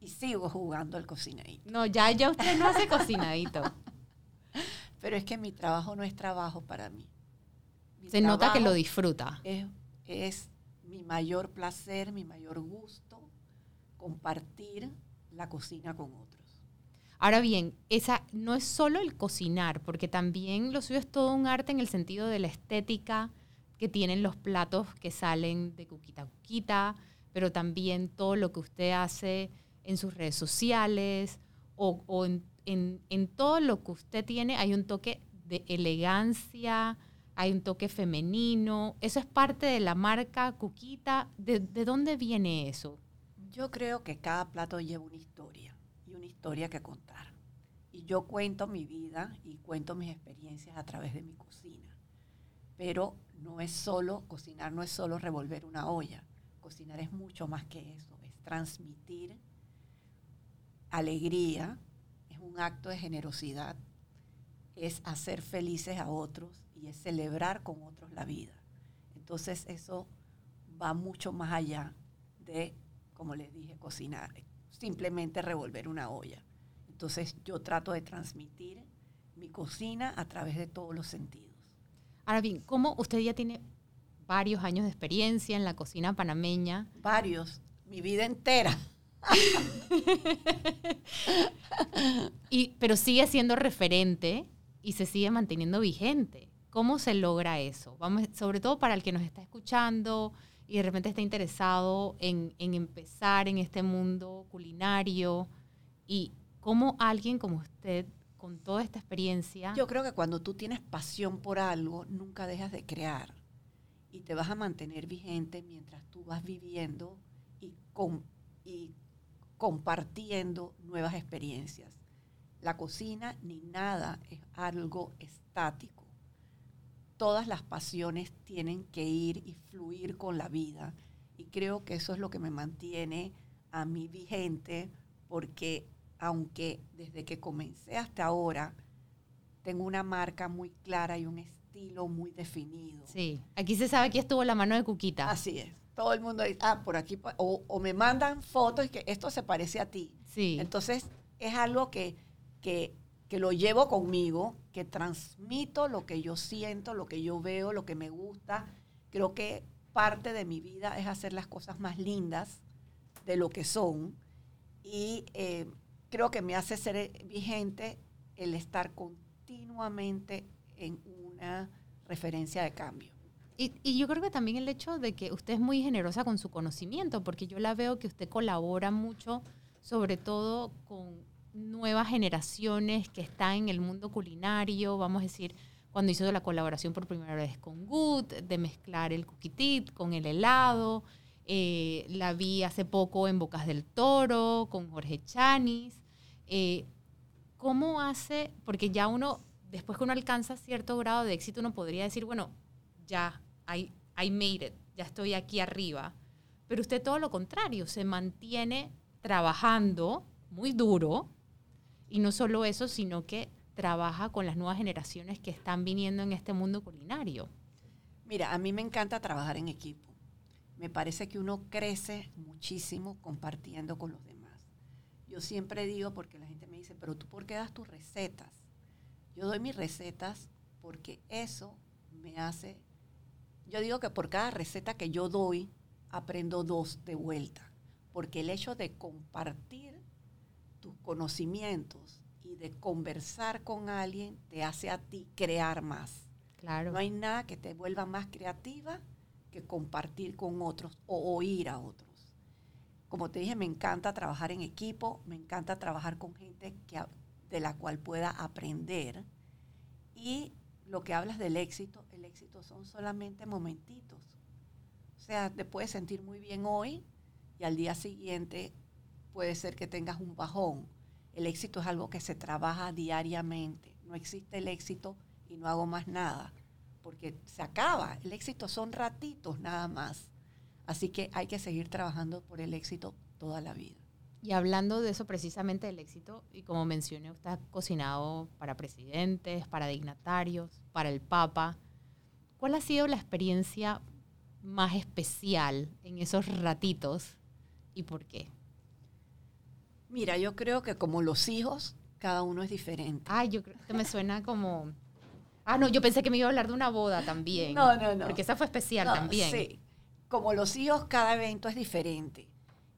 y sigo jugando al cocinadito. No, ya, ya usted no hace cocinadito. Pero es que mi trabajo no es trabajo para mí. Se nota que lo disfruta. Es, es mi mayor placer, mi mayor gusto compartir la cocina con otros. Ahora bien, esa no es solo el cocinar, porque también lo suyo es todo un arte en el sentido de la estética que tienen los platos que salen de Cuquita Cuquita, pero también todo lo que usted hace en sus redes sociales o, en, todo lo que usted tiene hay un toque de elegancia, hay un toque femenino. Eso es parte de la marca Cuquita. ¿De, de dónde viene eso? Yo creo que cada plato lleva una historia historia que contar. Y yo cuento mi vida y cuento mis experiencias a través de mi cocina. Pero no es solo, cocinar no es solo revolver una olla, cocinar es mucho más que eso, es transmitir alegría, es un acto de generosidad, es hacer felices a otros y es celebrar con otros la vida. Entonces eso va mucho más allá de, como les dije, cocinar, simplemente revolver una olla. Entonces yo trato de transmitir mi cocina a través de todos los sentidos. Ahora bien, ¿cómo usted ya tiene varios años de experiencia en la cocina panameña? Varios, mi vida entera. y, pero sigue siendo referente y se sigue manteniendo vigente. ¿Cómo se logra eso? Vamos, sobre todo para el que nos está escuchando y de repente está interesado en, en empezar en este mundo culinario y cómo alguien como usted con toda esta experiencia. Yo creo que cuando tú tienes pasión por algo, nunca dejas de crear y te vas a mantener vigente mientras tú vas viviendo y, con, y compartiendo nuevas experiencias. La cocina ni nada es algo estático. Todas las pasiones tienen que ir y fluir con la vida. Y creo que eso es lo que me mantiene a mí vigente, porque aunque desde que comencé hasta ahora tengo una marca muy clara y un estilo muy definido. Sí, aquí se sabe que estuvo la mano de Cuquita. Así es. Todo el mundo dice, ah, por aquí, o, me mandan fotos y que esto se parece a ti. Sí. Entonces, es algo que, que, que lo llevo conmigo, que transmito lo que yo siento, lo que yo veo, lo que me gusta. Creo que parte de mi vida es hacer las cosas más lindas de lo que son. Y eh, creo que me hace ser vigente el estar continuamente en una referencia de cambio. Y, yo creo que también el hecho de que usted es muy generosa con su conocimiento, porque yo la veo que usted colabora mucho, sobre todo con nuevas generaciones que están en el mundo culinario, vamos a decir, cuando hizo la colaboración por primera vez con Good, de mezclar el coquitit con el helado, eh, la vi hace poco en Bocas del Toro, con Jorge Chanis. Eh, ¿Cómo hace? Porque ya uno, después que uno alcanza cierto grado de éxito, uno podría decir, bueno, ya, I, I made it, ya estoy aquí arriba. Pero usted todo lo contrario, se mantiene trabajando muy duro y no solo eso, sino que trabaja con las nuevas generaciones que están viniendo en este mundo culinario. Mira, a mí me encanta trabajar en equipo. Me parece que uno crece muchísimo compartiendo con los demás yo siempre digo, porque la gente me dice, pero tú por qué das tus recetas? Yo doy mis recetas porque eso me hace, yo digo que por cada receta que yo doy, aprendo dos de vuelta, porque el hecho de compartir tus conocimientos y de conversar con alguien te hace a ti crear más. Claro. No hay nada que te vuelva más creativa que compartir con otros o oír a otros como te dije, me encanta trabajar en equipo, me encanta trabajar con gente que, de la cual pueda aprender. Y lo que hablas del éxito, el éxito son solamente momentitos. O sea, te puedes sentir muy bien hoy y al día siguiente puede ser que tengas un bajón. El éxito es algo que se trabaja diariamente. No existe el éxito y no hago más nada, porque se acaba. El éxito son ratitos nada más. Así que hay que seguir trabajando por el éxito toda la vida. Y hablando de eso precisamente del éxito, y como mencioné, usted ha cocinado para presidentes, para dignatarios, para el Papa. ¿Cuál ha sido la experiencia más especial en esos ratitos y por qué? Mira, yo creo que como los hijos, cada uno es diferente. Ay, yo creo que me suena como... Ah, no, yo pensé que me iba a hablar de una boda también. No, no, no. Porque esa fue especial también. Sí, como los hijos, cada evento es diferente.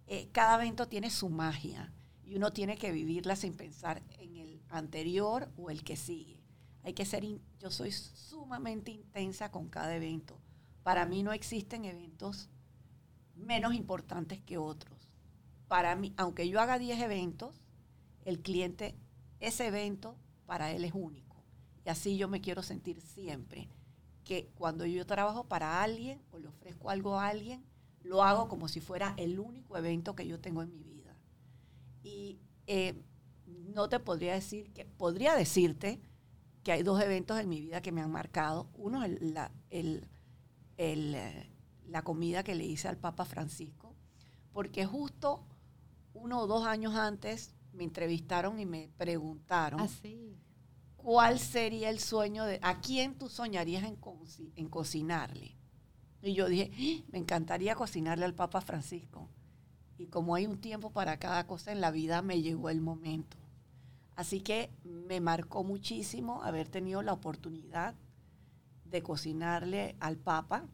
Eh, cada evento tiene su magia y uno tiene que vivirla sin pensar en el anterior o el que sigue. Hay que ser, yo soy sumamente intensa con cada evento. Para mí no existen eventos menos importantes que otros. Para mí, aunque yo haga 10 eventos, el cliente, ese evento para él es único. Y así yo me quiero sentir siempre que cuando yo trabajo para alguien o le ofrezco algo a alguien, lo hago como si fuera el único evento que yo tengo en mi vida. Y eh, no te podría decir que, podría decirte que hay dos eventos en mi vida que me han marcado. Uno es el, la comida que le hice al Papa Francisco, porque justo uno o dos años antes me entrevistaron y me preguntaron ah, cuál sería el sueño de, a quién tú soñarías en, en cocinarle. Y yo dije, ¡Ah! me encantaría cocinarle al Papa Francisco. Y como hay un tiempo para cada cosa en la vida, me llegó el momento. Así que me marcó muchísimo haber tenido la oportunidad de cocinarle al Papa.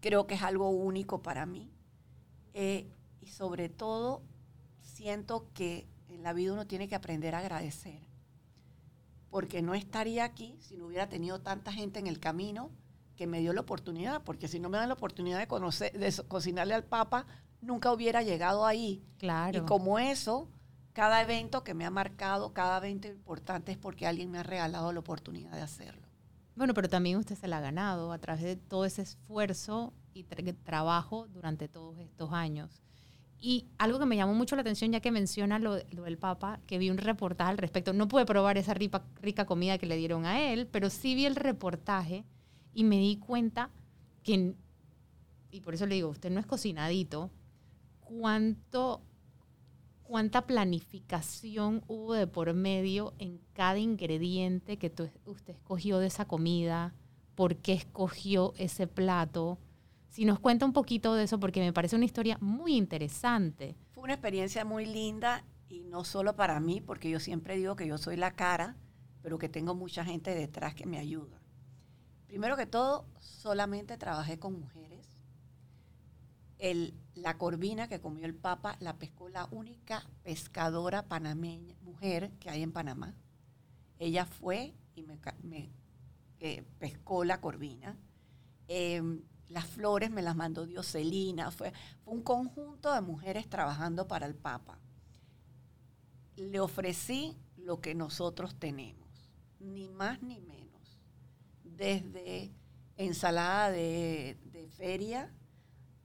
Creo que es algo único para mí. Eh, y sobre todo, siento que en la vida uno tiene que aprender a agradecer. Porque no estaría aquí si no hubiera tenido tanta gente en el camino que me dio la oportunidad. Porque si no me dan la oportunidad de, conocer, de cocinarle al Papa, nunca hubiera llegado ahí. Claro. Y como eso, cada evento que me ha marcado, cada evento importante es porque alguien me ha regalado la oportunidad de hacerlo. Bueno, pero también usted se la ha ganado a través de todo ese esfuerzo y trabajo durante todos estos años. Y algo que me llamó mucho la atención, ya que menciona lo, del Papa, que vi un reportaje al respecto. No pude probar esa rica comida que le dieron a él, pero sí vi el reportaje y me di cuenta que, y por eso le digo, usted no es cocinadito, cuánto cuánta planificación hubo de por medio en cada ingrediente que usted escogió de esa comida, por qué escogió ese plato. Si nos cuenta un poquito de eso, porque me parece una historia muy interesante. Fue una experiencia muy linda y no solo para mí, porque yo siempre digo que yo soy la cara, pero que tengo mucha gente detrás que me ayuda. Primero que todo, solamente trabajé con mujeres la corvina que comió el Papa la pescó la única pescadora panameña, mujer que hay en Panamá. Ella fue y me, eh, pescó la corvina. Em, las flores me las mandó Dioselina. Fue, fue un conjunto de mujeres trabajando para el Papa. Le ofrecí lo que nosotros tenemos, ni más ni menos. Desde ensalada de, de feria,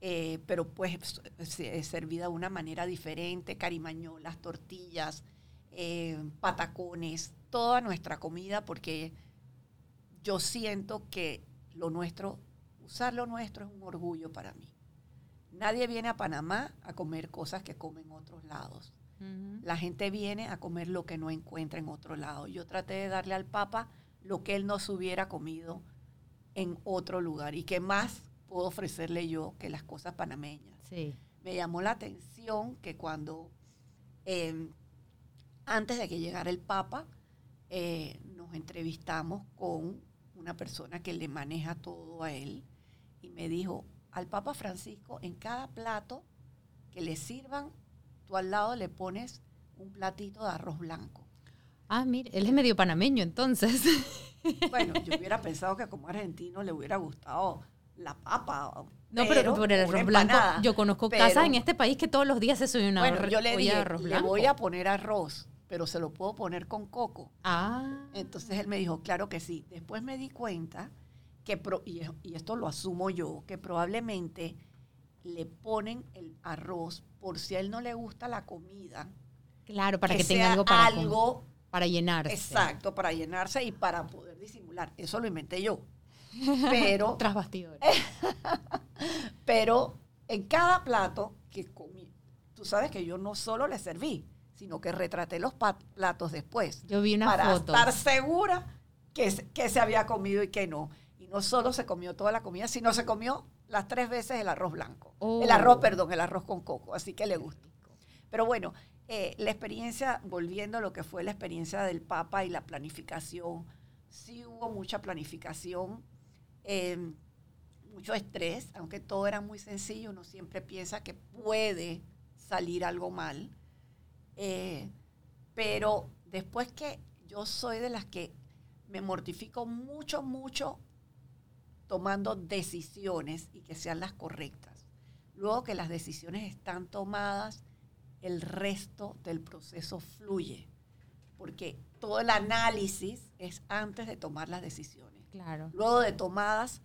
eh, pero pues servida de una manera diferente, carimañolas, tortillas, eh, patacones, toda nuestra comida, porque yo siento que lo nuestro, usar lo nuestro es un orgullo para mí. Nadie viene a Panamá a comer cosas que comen en otros lados. La gente viene a comer lo que no encuentra en otro lado. Yo traté de darle al Papa lo que él no se hubiera comido en otro lugar y que más puedo ofrecerle yo que las cosas panameñas. Sí. Me llamó la atención que cuando, em, antes de que llegara el Papa, eh, nos entrevistamos con una persona que le maneja todo a él y me dijo, al Papa Francisco, en cada plato que le sirvan, tú al lado le pones un platito de arroz blanco. Ah, mire, él es medio panameño entonces. Bueno, yo hubiera pensado que como argentino le hubiera gustado la papa. No, pero, por el arroz blanco, yo conozco casas en este país que todos los días se sube una bueno, yo le dije, arroz blanco. Le voy a poner arroz, pero se lo puedo poner con coco. Ah. Entonces él me dijo, claro que sí. Después me di cuenta que, y, esto lo asumo yo, que probablemente le ponen el arroz por si a él no le gusta la comida. Claro, para que, tenga algo para, algo para llenarse. Exacto, para llenarse y para poder disimular. Eso lo inventé yo. Pero. Tras bastidores. pero en cada plato que comí, tú sabes que yo no solo le serví, sino que retraté los platos después. Yo vi una para estar segura que, que se había comido y que no. No solo se comió toda la comida, sino se comió las tres veces el arroz blanco. El oh. arroz, perdón, el arroz con coco. Así que le gustó. Pero bueno, eh, la experiencia, volviendo a lo que fue la experiencia del Papa y la planificación, sí hubo mucha planificación Em, mucho estrés, aunque todo era muy sencillo, uno siempre piensa que puede salir algo mal. Eh, pero después que yo soy de las que me mortifico mucho, mucho tomando decisiones y que sean las correctas. Luego que las decisiones están tomadas, el resto del proceso fluye, porque todo el análisis es antes de tomar las decisiones. Claro. Luego de tomadas,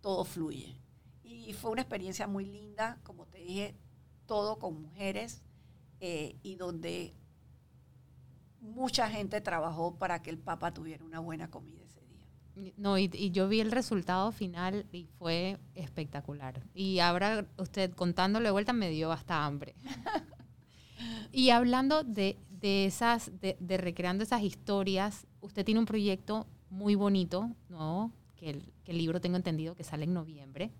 todo fluye. Y fue una experiencia muy linda, como te dije, todo con mujeres eh, y donde mucha gente trabajó para que el Papa tuviera una buena comida. No, y, yo vi el resultado final y fue espectacular. Y ahora usted contándole de vuelta me dio hasta hambre. y hablando de, esas, de, recreando esas historias, usted tiene un proyecto muy bonito, ¿no? Que el, que el libro tengo entendido que sale en noviembre,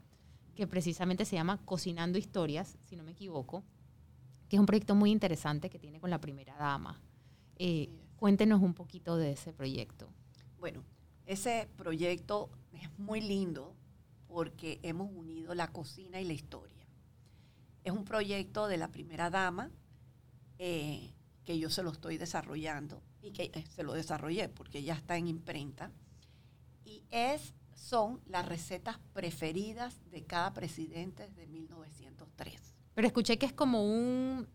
que precisamente se llama Cocinando Historias, si no me equivoco, que es un proyecto muy interesante que tiene con la primera dama. Eh, cuéntenos un poquito de ese proyecto. Bueno, ese proyecto es muy lindo porque hemos unido la cocina y la historia. Es un proyecto de la primera dama eh, que yo se lo estoy desarrollando y que eh, se lo desarrollé porque ya está en imprenta. Y es, son las recetas preferidas de cada presidente desde 1903. Pero escuché que es como un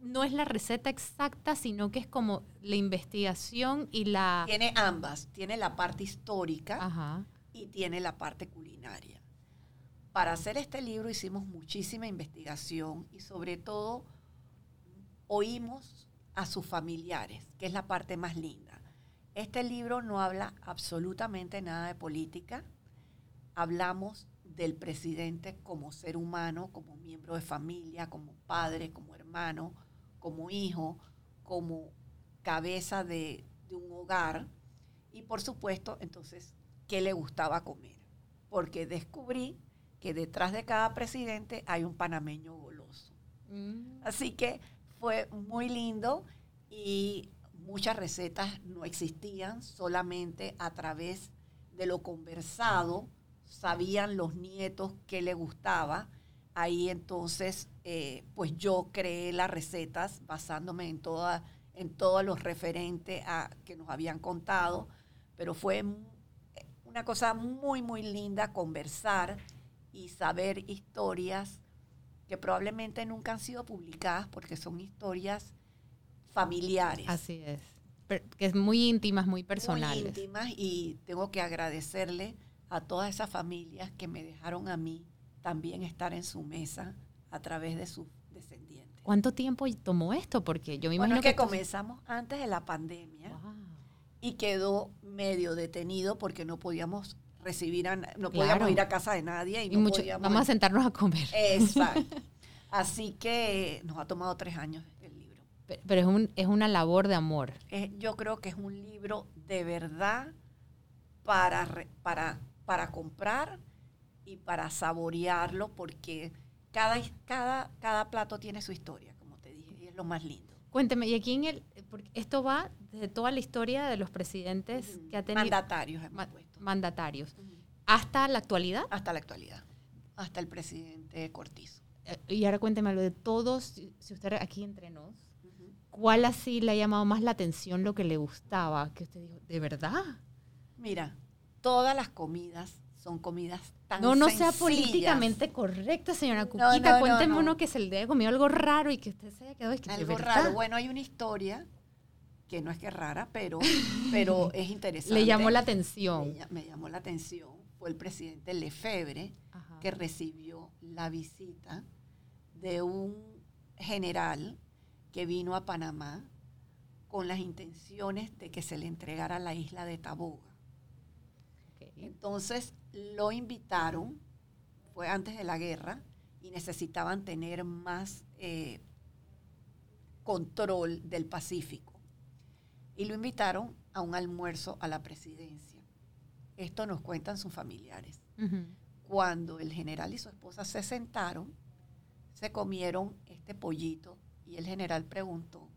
no es la receta exacta, sino que es como la investigación y la... Tiene ambas, tiene la parte histórica y tiene la parte culinaria. Para hacer este libro hicimos muchísima investigación y sobre todo oímos a sus familiares, que es la parte más linda. Este libro no habla absolutamente nada de política, hablamos del presidente como ser humano, como miembro de familia, como padre, como hermano, como hijo, como cabeza de, un hogar y por supuesto entonces qué le gustaba comer. Porque descubrí que detrás de cada presidente hay un panameño goloso. Mm. Así que fue muy lindo y muchas recetas no existían, solamente a través de lo conversado sabían los nietos qué le gustaba Ahí entonces, eh, pues yo creé las recetas basándome en, toda, en todo lo referente a que nos habían contado, pero fue una cosa muy, muy linda conversar y saber historias que probablemente nunca han sido publicadas porque son historias familiares. Así es. que es muy íntimas, muy personales. Muy íntimas y tengo que agradecerle a todas esas familias que me dejaron a mí también estar en su mesa a través de sus descendientes. ¿Cuánto tiempo tomó esto? Porque yo me imagino que, comenzamos antes de la pandemia y quedó medio detenido porque no podíamos recibir, a, no podíamos ir a casa de nadie y, no podíamos, vamos a sentarnos a comer. Exacto. Así que nos ha tomado tres años el libro. Pero es, un, es una labor de amor. yo creo que es un libro de verdad para, para, para comprar y para saborearlo porque cada, cada, cada plato tiene su historia, como te dije, y es lo más lindo. Cuénteme, y aquí en el, porque esto va desde toda la historia de los presidentes que ha tenido. Mandatarios, Mandatarios. ¿Hasta la actualidad? Hasta la actualidad. Hasta el presidente Cortizo. Eh, y ahora cuénteme lo de todos, si usted aquí entre nos, ¿cuál así le ha llamado más la atención, lo que le gustaba? Que usted dijo, ¿de verdad? Mira, todas las comidas son comidas tan No, no sea políticamente correcta, señora Cuquita. Cuénteme uno que se le haya comido algo raro y que usted se haya quedado. Es que algo raro. Bueno, hay una historia que no es que rara, pero, pero es interesante. Le llamó la atención. Me, llamó la atención. Fue el presidente Lefebvre que recibió la visita de un general que vino a Panamá con las intenciones de que se le entregara la isla de Taboga. Entonces lo invitaron, fue antes de la guerra, y necesitaban tener más eh, control del Pacífico. Y lo invitaron a un almuerzo a la presidencia. Esto nos cuentan sus familiares. Cuando el general y su esposa se sentaron, se comieron este pollito y el general preguntó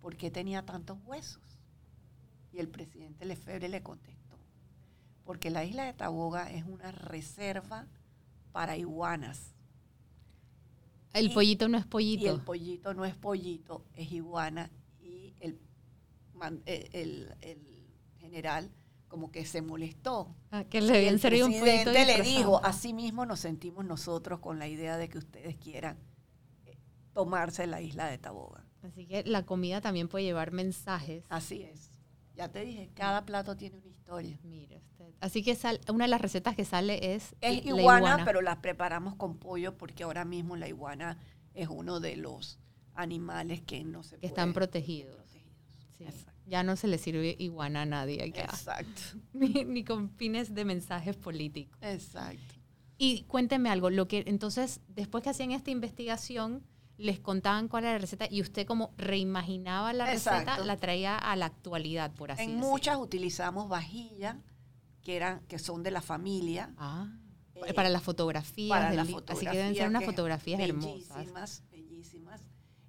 por qué tenía tantos huesos. Y el presidente Lefebvre le contestó porque la isla de Taboga es una reserva para iguanas. El pollito no es pollito. Y el pollito no es pollito, es iguana. Y el, el, general como que se molestó. Ah, que le habían servido un pollito. le dijo, así mismo nos sentimos nosotros con la idea de que ustedes quieran eh, tomarse la isla de Taboga. Así que la comida también puede llevar mensajes. Así es. Ya te dije, cada plato tiene una historia. Mire usted. Así que una de las recetas que sale es. Es iguana, pero las preparamos con pollo porque ahora mismo la iguana es uno de los animales que no se que están protegidos. Ya no se le sirve iguana a nadie Exacto. Ni, ni, con fines de mensajes políticos. Exacto. Y cuénteme algo, lo que entonces, después que hacían esta investigación, les contaban cuál era la receta y usted como reimaginaba la receta, la traía a la actualidad, por así en decirlo. En muchas utilizamos vajilla, que, eran, que son de la familia. Ah, eh, para las fotografías. Para las fotografías. Así que deben ser unas fotografías bellísimas, hermosas. Bellísimas,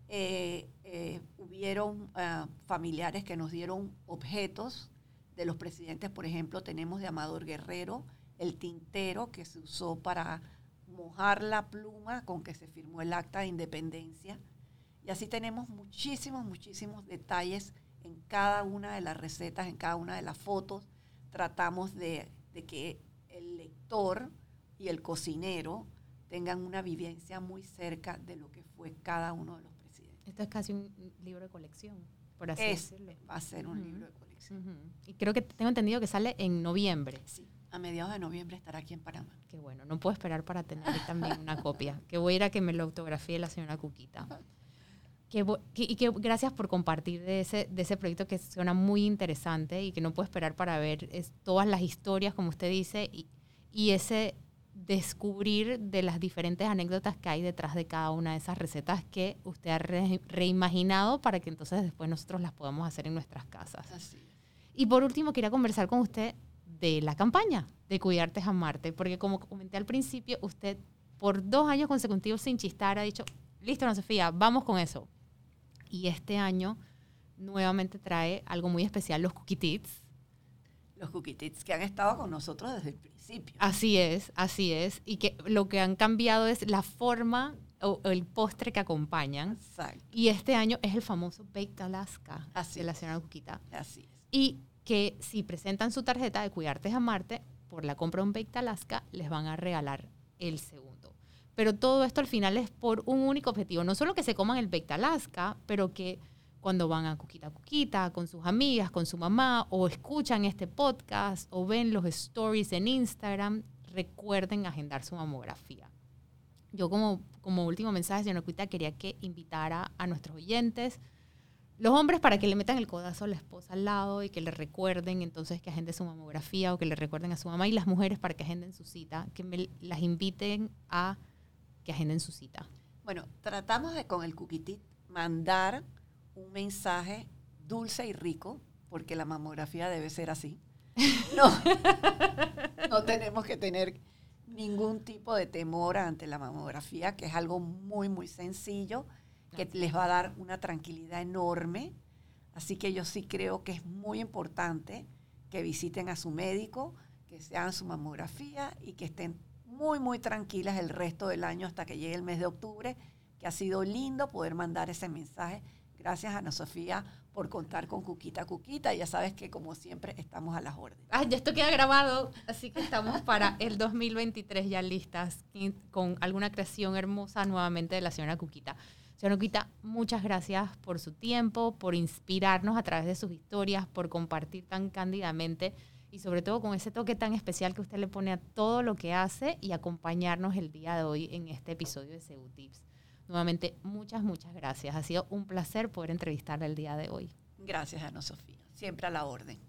eh, eh, hubieron ah, familiares que nos dieron objetos de los presidentes, por ejemplo, tenemos de Amador Guerrero el tintero que se usó para mojar la pluma con que se firmó el acta de independencia. Y así tenemos muchísimos, muchísimos detalles en cada una de las recetas, en cada una de las fotos. Tratamos de, que el lector y el cocinero tengan una vivencia muy cerca de lo que fue cada uno de los presidentes. Esto es casi un libro de colección, por así decirlo. Va a ser un libro de colección. Y creo que tengo entendido que sale en noviembre. Sí a mediados de noviembre estará aquí en Panamá. Qué bueno, no puedo esperar para tener también una copia, que voy a ir a que me lo autografíe la señora Cuquita. y que gracias por compartir de ese, de ese proyecto que suena muy interesante y que no puedo esperar para ver es, todas las historias, como usted dice, y, y ese descubrir de las diferentes anécdotas que hay detrás de cada una de esas recetas que usted ha reimaginado para que entonces después nosotros las podamos hacer en nuestras casas. Y por último, quería conversar con usted de la campaña de Cuidarte a Marte, porque como comenté al principio, usted por dos años consecutivos sin chistar ha dicho, listo, Ana Sofía, vamos con eso. Y este año nuevamente trae algo muy especial, los Cookie Tits. Los Cookie Tits que han estado con nosotros desde el principio. Así es, así es. Y que lo que han cambiado es la forma o, el postre que acompañan. Exacto. Y este año es el famoso Baked Alaska así de la señora Cuquita. Así es. Y que si presentan su tarjeta de Cuidarte a Marte, por la compra de un Baked Alaska, les van a regalar el segundo. Pero todo esto al final es por un único objetivo. No solo que se coman el Baked Alaska, pero que cuando van a Cuquita Cuquita con sus amigas, con su mamá, o escuchan este podcast, o ven los stories en Instagram, recuerden agendar su mamografía. Yo como, como último mensaje, señora Cuquita, quería que invitara a nuestros oyentes, los hombres para que le metan el codazo a la esposa al lado y que le recuerden entonces que agende su mamografía o que le recuerden a su mamá y las mujeres para que agenden su cita, que me, las inviten a que agenden su cita. Bueno, tratamos de con el Cuquitit mandar un mensaje dulce y rico, porque la mamografía debe ser así. No, no tenemos que tener ningún tipo de temor ante la mamografía, que es algo muy, muy sencillo que les va a dar una tranquilidad enorme. Así que yo sí creo que es muy importante que visiten a su médico, que se hagan su mamografía y que estén muy, muy tranquilas el resto del año hasta que llegue el mes de octubre, que ha sido lindo poder mandar ese mensaje. Gracias, Ana Sofía, por contar con Cuquita Cuquita. Ya sabes que, como siempre, estamos a las órdenes. Ah, ya esto queda grabado, así que estamos para el 2023 ya listas con alguna creación hermosa nuevamente de la señora Cuquita. Señora Oquita, muchas gracias por su tiempo, por inspirarnos a través de sus historias, por compartir tan cándidamente y sobre todo con ese toque tan especial que usted le pone a todo lo que hace y acompañarnos el día de hoy en este episodio de Segu Tips. Nuevamente, muchas, muchas gracias. Ha sido un placer poder entrevistarle el día de hoy. Gracias, Ana Sofía. Siempre a la orden.